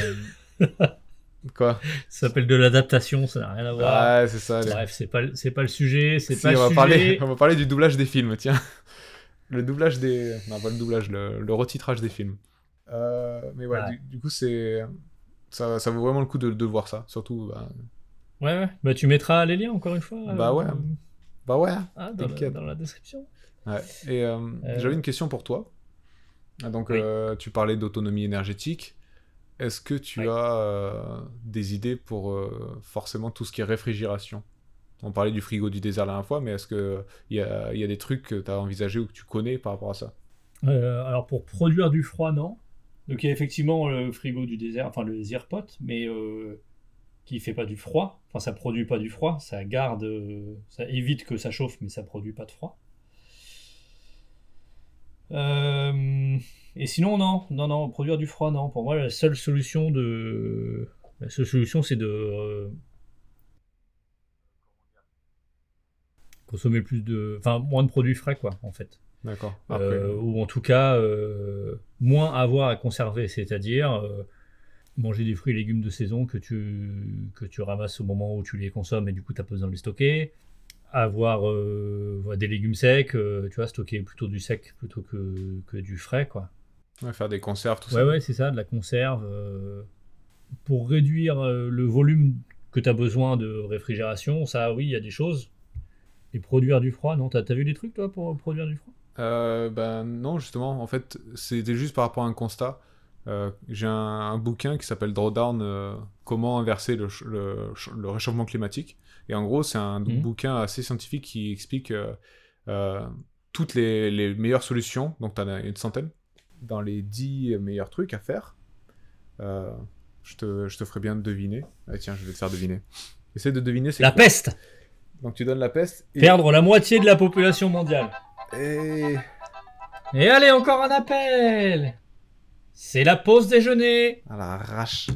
quoi? Ça s'appelle de l'adaptation, ça n'a rien à voir. Ouais, c'est ça. les- Bref, c'est pas, c'est pas le sujet, c'est Si, pas on, va sujet. parler, on va parler du doublage des films, tiens. Le doublage des. Non, pas le doublage, le, le retitrage des films. Euh, mais ouais, Ouais. Du, du coup, c'est. Ça, ça vaut vraiment le coup de, de voir ça. Surtout, bah, Ouais, ouais. Bah, tu mettras les liens encore une fois. Bah euh, ouais. bah ouais. ah, dans, la, t'inquiète. dans la description. Ouais. Et euh, Euh, j'avais une question pour toi. Ah, Donc, Oui. euh, tu parlais d'autonomie énergétique. Est-ce que tu as euh, des idées pour euh, forcément tout ce qui est réfrigération? On parlait du frigo du désert la dernière fois, mais est-ce qu'il y a, y a des trucs que tu as envisagé ou que tu connais par rapport à ça? Euh, alors, pour produire du froid, non. Donc, il y a effectivement le frigo du désert, enfin le Zirpot, mais euh, qui fait pas du froid. Enfin, ça produit pas du froid, ça garde, euh, ça évite que ça chauffe, mais ça produit pas de froid. Euh, et sinon, non, non, non, produire du froid, non. Pour moi, la seule solution de, la seule solution, c'est de euh, consommer plus de, enfin, moins de produits frais, quoi, en fait. D'accord. Euh, ou en tout cas moins avoir à conserver, c'est-à-dire manger des fruits et légumes de saison que tu, que tu ramasses au moment où tu les consommes et du coup tu n'as pas besoin de les stocker. Avoir euh, des légumes secs, euh, tu vois, stocker plutôt du sec plutôt que, que du frais, quoi. ouais, faire des conserves, tout Ouais, ça. ouais, c'est ça, de la conserve. euh, pour réduire le volume que tu as besoin de réfrigération, ça, oui, il y a des choses. Et produire du froid, non T'as as vu des trucs, toi, pour produire du froid? Ben non, justement, en fait, c'était juste par rapport à un constat. Euh, J'ai un, un bouquin qui s'appelle Drawdown, euh, comment inverser le, ch- le, ch- le réchauffement climatique. Et en gros, c'est un Mhm. bouquin assez scientifique qui explique euh, toutes les, les meilleures solutions, donc tu en as une centaine, dans les 10 meilleurs trucs à faire. Je, te, je te ferai bien deviner. Ah, tiens, je vais te faire deviner. Essaie de deviner, La quoi peste Donc tu donnes la peste. Et... Perdre la moitié de la population mondiale. et... Et allez, encore un appel C'est la pause déjeuner À l'arrache.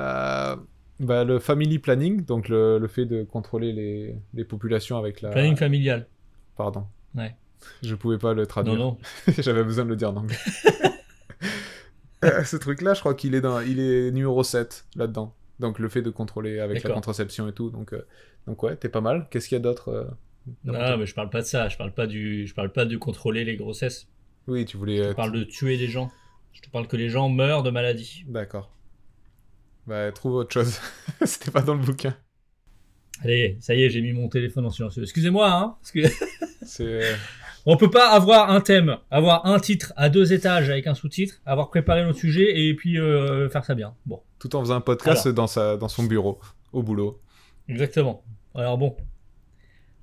Euh, bah, le family planning, donc le, le fait de contrôler les, les populations avec la. Planning familial. Pardon. Ouais. Je pouvais pas le traduire. Non, non. J'avais besoin de le dire en anglais. Euh, Ce truc-là, je crois qu'il est, dans... il est numéro 7 là-dedans. Donc le fait de contrôler avec la contraception et tout. Donc, euh, donc ouais, t'es pas mal. Qu'est-ce qu'il y a d'autre euh Non, mais je parle pas de ça. Je parle pas du, je parle pas de contrôler les grossesses. Oui, tu voulais. Je parle de tuer des gens. Je te parle que les gens meurent de maladie. D'accord. Bah, trouve autre chose. C'était pas dans le bouquin. Allez, ça y est, j'ai mis mon téléphone en silencieux. Excusez-moi, hein. Parce que euh, on peut pas avoir un thème, avoir un titre à deux étages avec un sous-titre, avoir préparé notre sujet et puis euh, faire ça bien. Bon, Tout en faisant un podcast dans, sa, dans son bureau, au boulot. exactement. Alors bon.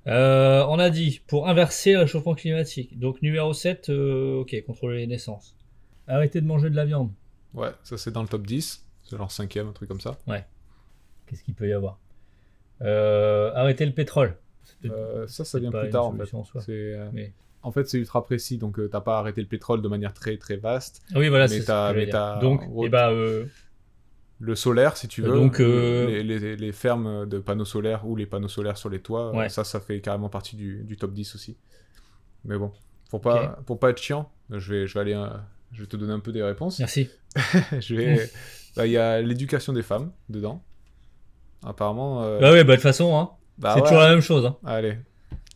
Euh, on a dit pour inverser le réchauffement climatique. Donc numéro 7, euh, ok, contrôler les naissances. Arrêter de manger de la viande. Ouais, ça c'est dans le top 10. C'est genre cinquième, un truc comme ça. Qu'est-ce qu'il peut y avoir? Euh, Arrêter le pétrole. Euh, ça, ça vient plus tard en fait. en euh, Mais- En fait, c'est ultra précis, donc euh, t'as pas arrêté le pétrole de manière très très vaste. Ah oui, voilà, c'est ce t'as- que Donc, gros, euh, Le solaire, si tu veux. Donc, les, les- les fermes de panneaux solaires ou les panneaux solaires sur les toits, Ouais. ça, ça fait carrément partie du, du top 10 aussi. Mais bon, pour pas, pour pas être chiant, je vais, je vais aller, je vais te donner un peu des réponses. merci. je vais, bah, il y a l'éducation des femmes dedans. Apparemment. euh, Bah ouais, bah de toute façon, hein, bah c'est ouais. toujours la même chose. Hein. Allez,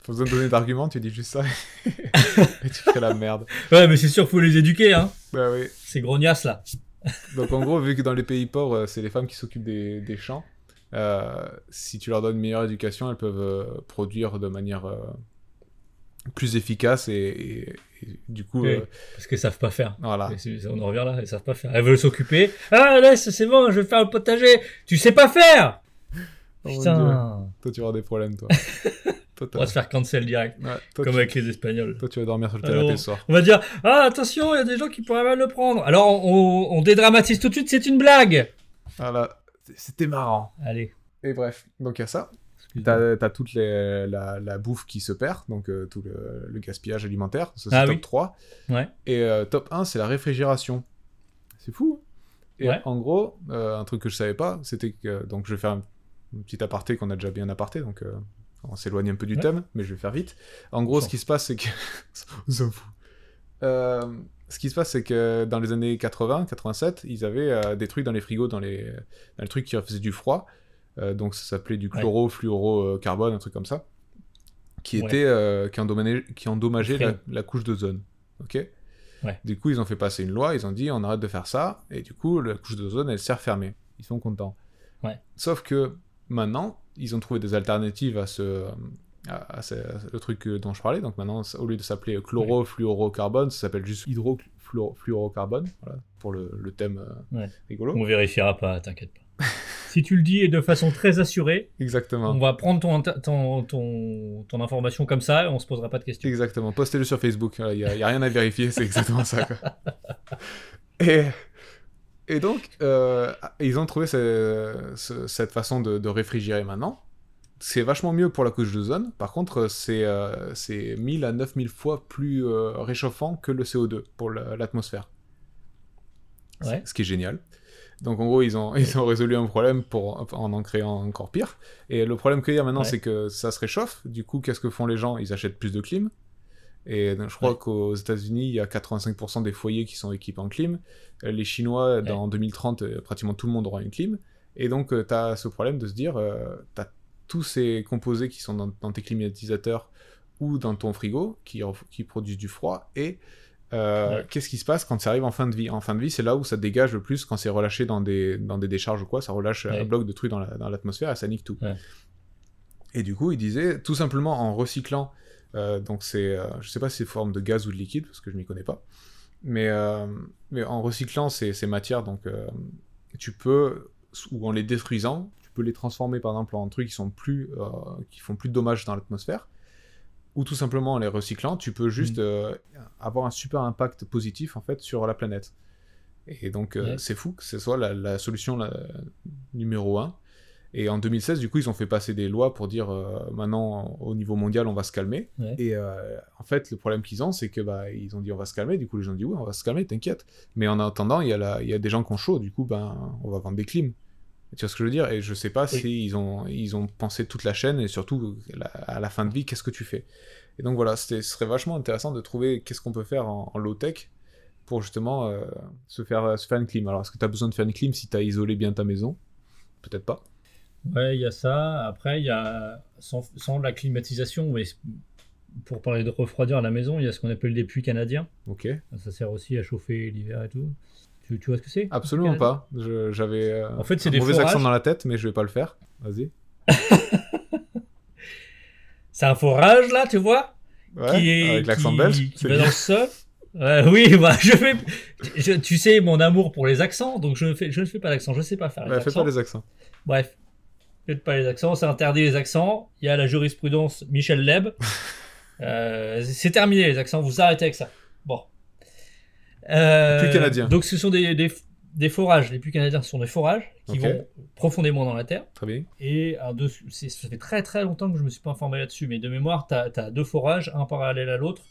faut besoin de donner d'arguments, tu dis juste ça et tu fais la merde. Ouais, mais c'est sûr, faut les éduquer, hein. Bah oui. Ces grognasses là. Donc en gros, vu que dans les pays pauvres, euh, c'est les femmes qui s'occupent des, des champs, euh, si tu leur donnes une meilleure éducation, elles peuvent euh, produire de manière euh, plus efficace et, et- et du coup, Oui. euh, Parce qu'elles savent pas faire. voilà. On en revient là, elles savent pas faire. Elles veulent s'occuper. Ah, laisse, c'est bon, je vais faire le potager. Tu sais pas faire Oh Putain. Toi, tu vas avoir des problèmes, toi. On va se faire cancel direct, ouais, toi, comme tu... avec les Espagnols. toi, tu vas dormir sur le canapé ce soir. On va dire, ah, attention, il y a des gens qui pourraient mal le prendre. Alors, on, on dédramatise tout de suite, c'est une blague. Voilà. C'était marrant. Allez. Et bref, donc il y a ça. T'as as toute les- la, la bouffe qui se perd, donc euh, tout le, le gaspillage alimentaire. Ça, c'est Ah top oui. 3. Ouais. Et euh, top 1, c'est la réfrigération. C'est fou. hein. Et Ouais. en gros, euh, un truc que je savais pas, c'était que. Donc je vais faire un, un petit aparté qu'on a déjà bien aparté, donc on s'éloigne un peu du Ouais. thème, mais je vais faire vite. En gros, ce qui se passe, c'est que. on ce qui se passe, c'est que dans les années 80, 87, ils avaient des trucs dans les frigos, dans les, dans les trucs qui faisaient du froid. Euh, donc ça s'appelait du chloro-fluoro-carbone, un truc comme ça. Qui Ouais. était. euh, qui endommageait, qui endommageait la, la couche d'ozone. Ok? Ouais. Du coup, ils ont fait passer une loi, ils ont dit on arrête de faire ça, et du coup, la couche d'ozone, elle s'est refermée. Ils sont contents. Ouais. Sauf que maintenant, ils ont trouvé des alternatives à ce. à, à ce- à le truc dont je parlais. Donc maintenant, au lieu de s'appeler chlorofluorocarbone, ça s'appelle juste hydrofluorocarbone, voilà, pour le, le thème euh, Ouais. rigolo. On vérifiera pas, t'inquiète pas. Si tu le dis et de façon très assurée, Exactement. on va prendre ton, ton, ton, ton information comme ça et on se posera pas de questions. Exactement. Postez-le sur Facebook. Il n'y a, rien à vérifier, c'est exactement ça. quoi. Et, et donc, euh, ils ont trouvé ce- ce- cette façon de, de réfrigérer maintenant. C'est vachement mieux pour la couche d'ozone. Par contre, c'est euh, c'est 1000 à 9000 fois plus euh, réchauffant que le CO2 pour la- l'atmosphère. Ouais. Ce qui est génial. Donc en gros, ils ont, ils ont résolu un problème pour, en en créant encore pire. Et le problème qu'il y a maintenant, Ouais. c'est que ça se réchauffe. Du coup, qu'est-ce que font les gens? Ils achètent plus de clim. Et donc, je crois Ouais. qu'aux États-Unis, il y a 85% des foyers qui sont équipés en clim. Euh, Les Chinois, dans 2030, euh, pratiquement tout le monde aura une clim. Et donc, tu as ce problème de se dire, tu as tous ces composés qui sont dans, dans tes climatisateurs ou dans ton frigo qui, qui produisent du froid. Et euh, Ouais. qu'est-ce qui se passe quand ça arrive en fin de vie? En fin de vie, c'est là où ça dégage le plus quand c'est relâché dans des, dans des décharges ou quoi. Ça relâche Ouais. un bloc de trucs dans la- dans l'atmosphère et ça nique tout. Ouais. Et du coup, il disait, tout simplement en recyclant, euh, donc c'est, euh, je sais pas si c'est forme de gaz ou de liquide, parce que je m'y connais pas, mais, euh, mais en recyclant ces, ces matières, donc tu peux, ou en les détruisant, tu peux les transformer par exemple en trucs qui sont plus, qui font plus de dommages dans l'atmosphère, ou tout simplement en les recyclant, tu peux juste Mm. euh, avoir un super impact positif en fait sur la planète. Et donc euh, c'est fou que ce soit la, la solution la- numéro un. Et en 2016, du coup, ils ont fait passer des lois pour dire euh, maintenant, au niveau mondial, on va se calmer. Ouais. Et en fait, le problème qu'ils ont, c'est que bah, ils ont dit on va se calmer. Du coup, les gens ont dit oui, on va se calmer, t'inquiète. Mais en attendant, il y, a la- il y a des gens qui ont chaud. Du coup, ben, on va vendre des clims. Tu vois ce que je veux dire? Et je sais pas Oui. si ils ont, ils ont pensé toute la chaîne et surtout la- à la fin de vie, qu'est-ce que tu fais? Et donc voilà, ce serait vachement intéressant de trouver qu'est-ce qu'on peut faire en, en low-tech pour justement euh, se, faire, se faire une clim. Alors, est-ce que tu as besoin de faire une clim si tu as isolé bien ta maison? Peut-être pas. Ouais, il y a ça. Après, il y a, sans, sans la climatisation, mais pour parler de refroidir la maison, il y a ce qu'on appelle des puits canadiens. Ok. Ça sert aussi à chauffer l'hiver et tout. Tu, tu vois ce que c'est? Absolument pas. J'avais euh, En fait, c'est des mauvais forages. accent dans la tête, mais je vais pas le faire. Vas-y. C'est un forage, là, tu vois? Ouais, qui est, avec l'accent belge. qui va dans le sol. Oui, bah, je fais, je- tu sais mon amour pour les accents, donc je, fais, je ne fais pas d'accent, je sais pas faire les Ouais, fais pas les accents. Bref, faites pas les accents, c'est interdit les accents. Il y a la jurisprudence Michel Leb. Euh, c'est terminé les accents, vous arrêtez avec ça. Bon. Euh, Puits canadiens. Donc ce sont des, des, des forages, les puits canadiens sont des forages qui vont profondément dans la terre. Très bien. Et dessus, c'est- ça fait très très longtemps que je me suis pas informé là-dessus, mais de mémoire, tu as, deux forages, un parallèle à l'autre.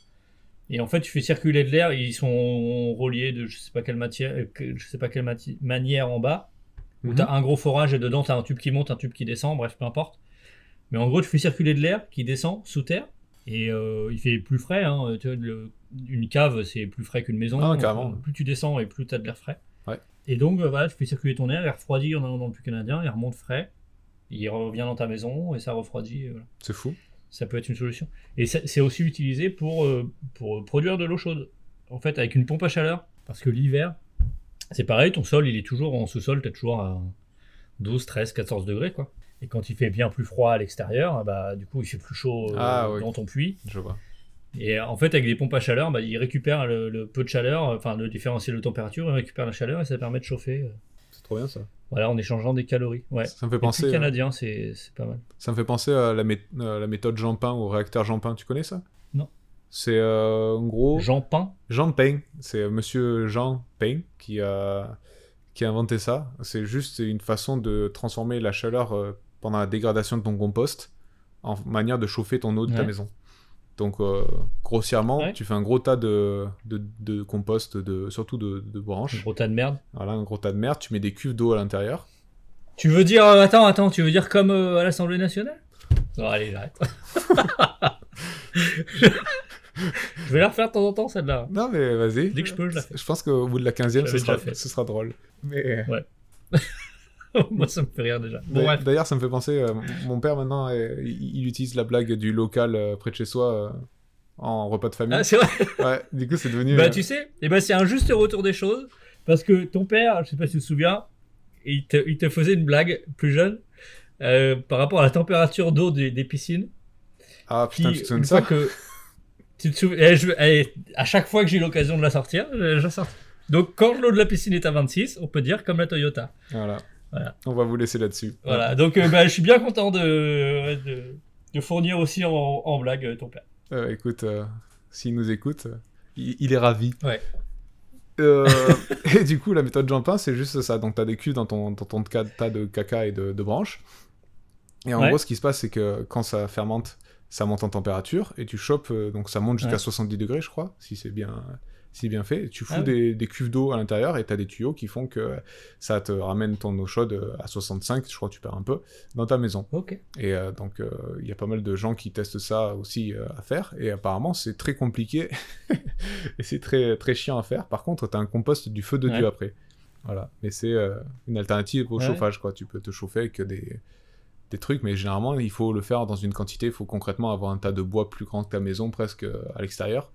Et en fait, tu fais circuler de l'air, ils sont reliés de je sais pas quelle matière, euh, je sais pas quelle manière en bas. Où Mhm. t'as un gros forage et dedans t'as un tube qui monte, un tube qui descend, bref, peu importe. Mais en gros, tu fais circuler de l'air qui descend sous terre et euh, il fait plus frais. Hein. Tu vois, le- une cave, c'est plus frais qu'une maison. Ah, carrément. Plus tu descends et plus t'as de l'air frais. Ouais. Et donc, euh, voilà, tu fais circuler ton air, il refroidit en allant dans le puits canadien, il remonte frais, il revient dans ta maison et ça refroidit. voilà. C'est fou. Ça peut être une solution. Et c'est aussi utilisé pour, euh, pour produire de l'eau chaude. En fait, avec une pompe à chaleur. Parce que l'hiver, c'est pareil, ton sol, il est toujours en sous-sol, t'es toujours à 12, 13, 14 degrés, quoi. Et quand il fait bien plus froid à l'extérieur, bah, du coup, il fait plus chaud euh, Ah, dans ton puits. Je vois. Et euh, en fait, avec des pompes à chaleur, bah, il récupère le, le peu de chaleur, euh, enfin, le différentiel de température, il récupère la chaleur et ça permet de chauffer. C'est trop bien ça. voilà, en échangeant des calories. Ouais. Ça me fait penser. euh, canadiens, c'est pas mal. Ça me fait penser à la, mé- euh, la méthode Jean Pain au réacteur Jean Pain. Tu connais ça? Non. C'est euh, en gros Jean Pain Jean Pain. C'est euh, Monsieur Jean Pain qui a qui a inventé ça. C'est juste une façon de transformer la chaleur euh, pendant la dégradation de ton compost en manière de chauffer ton eau de ta Ouais. maison. Donc euh, grossièrement, Ouais. tu fais un gros tas de, de, de compost, de, surtout de, de branches. gros tas de merde. Voilà, un gros tas de merde. Tu mets des cuves d'eau à l'intérieur. Tu veux dire, euh, attends, attends, tu veux dire comme euh, à l'Assemblée nationale? Non, allez, j'arrête. je vais la refaire de temps en temps, celle-là. Non mais vas-y. Dès que je peux, je la fais. Je pense qu'au bout de la 15e, Je ce sera, ce sera drôle. Mais... Moi, ça me fait rire déjà. Bon, D'ailleurs- ça me fait penser, euh, mon père maintenant, il, il utilise la blague du local euh, près de chez soi euh, en repas de famille. Ah, c'est vrai. Ouais, du coup, c'est devenu. Bah, tu sais, eh ben, c'est un juste retour des choses. Parce que ton père, je sais pas si tu te souviens, il te, il te faisait une blague plus jeune par rapport à la température d'eau des, des piscines. Ah putain, qui, tu te souviens de ça que tu te souviens, eh, je- eh, à chaque fois que j'ai eu l'occasion de la sortir, je, je la sors. Donc quand l'eau de la piscine est à 26, on peut dire comme la Toyota. Voilà. Voilà. On va vous laisser là-dessus. Voilà. Donc euh, bah, je suis bien content de, de, de fournir aussi en, en blague euh, ton père. Euh, écoute, euh, s'il nous écoute, il, il est ravi. Ouais. Et du coup, la méthode Jean-Pain, c'est juste ça. Donc, tu as des cuves dans ton, dans ton ca- tas de caca et de, de branches. Et en Ouais. gros, ce qui se passe, c'est que quand ça fermente, ça monte en température et tu chopes, donc ça monte jusqu'à Ouais. 70 degrés, je crois, si c'est bien, si bien fait. Tu fous Ah oui. des, des cuves d'eau à l'intérieur et tu as des tuyaux qui font que ça te ramène ton eau chaude euh, à 65, je crois que tu perds un peu, dans ta maison. Et euh, donc, euh, il y a pas mal de gens qui testent ça aussi euh, à faire. Et apparemment, c'est très compliqué. et c'est très, très chiant à faire. Par contre, tu as un compost du feu de Dieu après. Voilà. Mais c'est une alternative au Ouais. chauffage, quoi. Tu peux te chauffer avec des, des trucs. Mais généralement, il faut le faire dans une quantité. Il faut concrètement avoir un tas de bois plus grand que ta maison, presque à l'extérieur,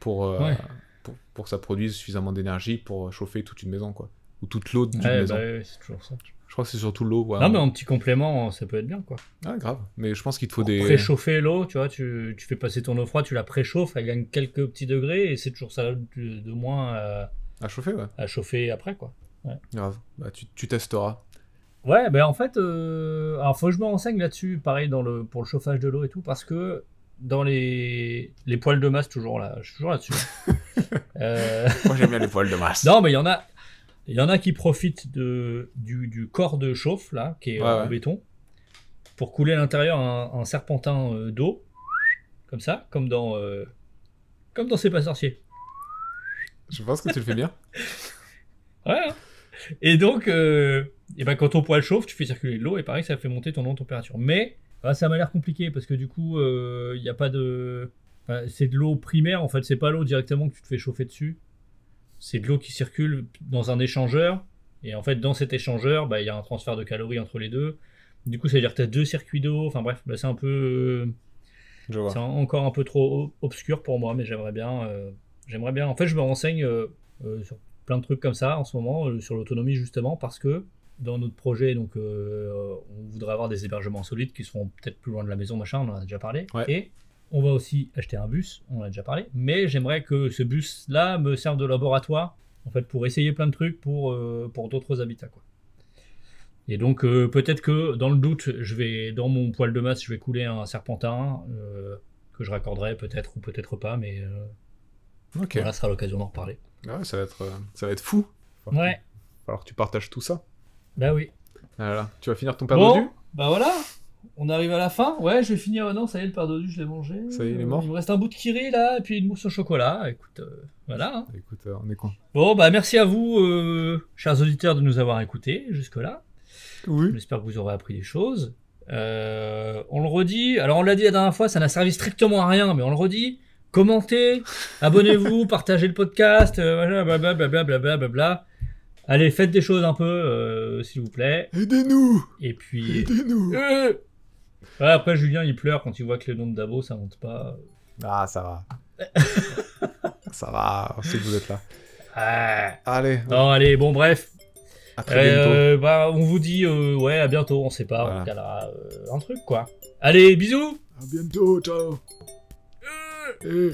pour, Ouais. Pour, pour que ça produise suffisamment d'énergie pour chauffer toute une maison, quoi. Ou toute l'eau d'une Ouais, maison. bah, ouais, c'est toujours ça. Je crois que c'est surtout l'eau. ouais. Non, mais en petit complément, ça peut être bien, quoi. Ah, grave. Mais je pense qu'il te faut Pour des. préchauffer l'eau, tu vois, tu, tu fais passer ton eau froide, tu la préchauffes, elle gagne quelques petits degrés et c'est toujours ça de, de moins à, À chauffer, ouais. à chauffer après, quoi. Grave. Bah, tu, tu testeras. Ouais, ben en fait, euh, alors faut que je me renseigne là-dessus, pareil dans le, pour le chauffage de l'eau et tout, parce que dans les, les poils de masse, toujours là, je suis toujours là-dessus. Euh, Moi, j'aime bien les poils de masse. non, mais il y en a, il y en a qui profitent de, du, du corps de chauffe, là, qui est Ouais, en ouais. béton, pour couler à l'intérieur un, un serpentin euh, d'eau, comme ça, comme dans, euh, comme dans C'est pas sorcier. Je pense que tu le fais bien. Ouais. hein. Et donc, euh, et ben, quand ton poêle chauffe, tu fais circuler de l'eau et pareil, ça fait monter ton eau de température. Mais bah, ça m'a l'air compliqué parce que du coup, il n'y a pas de. enfin, c'est de l'eau primaire en fait, c'est pas l'eau directement que tu te fais chauffer dessus. C'est de l'eau qui circule dans un échangeur. Et en fait, dans cet échangeur, bah, il y a un transfert de calories entre les deux. Du coup, ça veut dire que tu as deux circuits d'eau. Enfin bref, bah, c'est un peu. euh, Je vois. C'est en- encore un peu trop obscur pour moi, mais j'aimerais bien. euh, j'aimerais bien. En fait, je me renseigne euh, euh, sur plein de trucs comme ça en ce moment, euh, sur l'autonomie justement, parce que dans notre projet, donc, euh, on voudrait avoir des hébergements solides qui seront peut-être plus loin de la maison, machin, on en a déjà parlé. Ouais. Et on va aussi acheter un bus, on en a déjà parlé. Mais j'aimerais que ce bus-là me serve de laboratoire, en fait, pour essayer plein de trucs pour, euh, pour d'autres habitats, quoi. Et donc euh, peut-être que dans le doute, je vais dans mon poêle de masse, je vais couler un serpentin que je raccorderai peut-être ou peut-être pas, mais Ok. voilà, ce sera l'occasion d'en reparler. Ah ça va être, ça va être fou. Ouais, falloir que tu partages tout ça. Bah oui. Voilà. Tu vas finir ton père Bon, bah voilà, on arrive à la fin. Ouais, je vais finir. Non, ça y est, le père dodu, je l'ai mangé. Ça y est, il est mort Il me reste un bout de kiri là, et puis une mousse au chocolat. Écoute, euh, voilà. hein. Écoute, euh, on est con. Bon, bah merci à vous, euh, chers auditeurs, de nous avoir écoutés jusque-là. Oui. J'espère que vous aurez appris des choses. Euh, on le redit. Alors, on l'a dit la dernière fois, ça n'a servi strictement à rien, mais on le redit. Commentez, abonnez-vous, partagez le podcast, blablabla, blablabla, blablabla. Allez, faites des choses un peu, euh, s'il vous plaît. Aidez-nous Et puis. Aidez-nous ouais, Après, Julien, il pleure quand il voit que le nombre d'abos, ça monte pas. Ah, ça va. ça va, on sait que vous êtes là. Ah. Allez. Ouais. Non, allez, bon, bref. À très bientôt. Euh, bah, on vous dit, euh, ouais, à bientôt, on sait pas, voilà. on un truc, quoi. Allez, bisous À bientôt, ciao eh.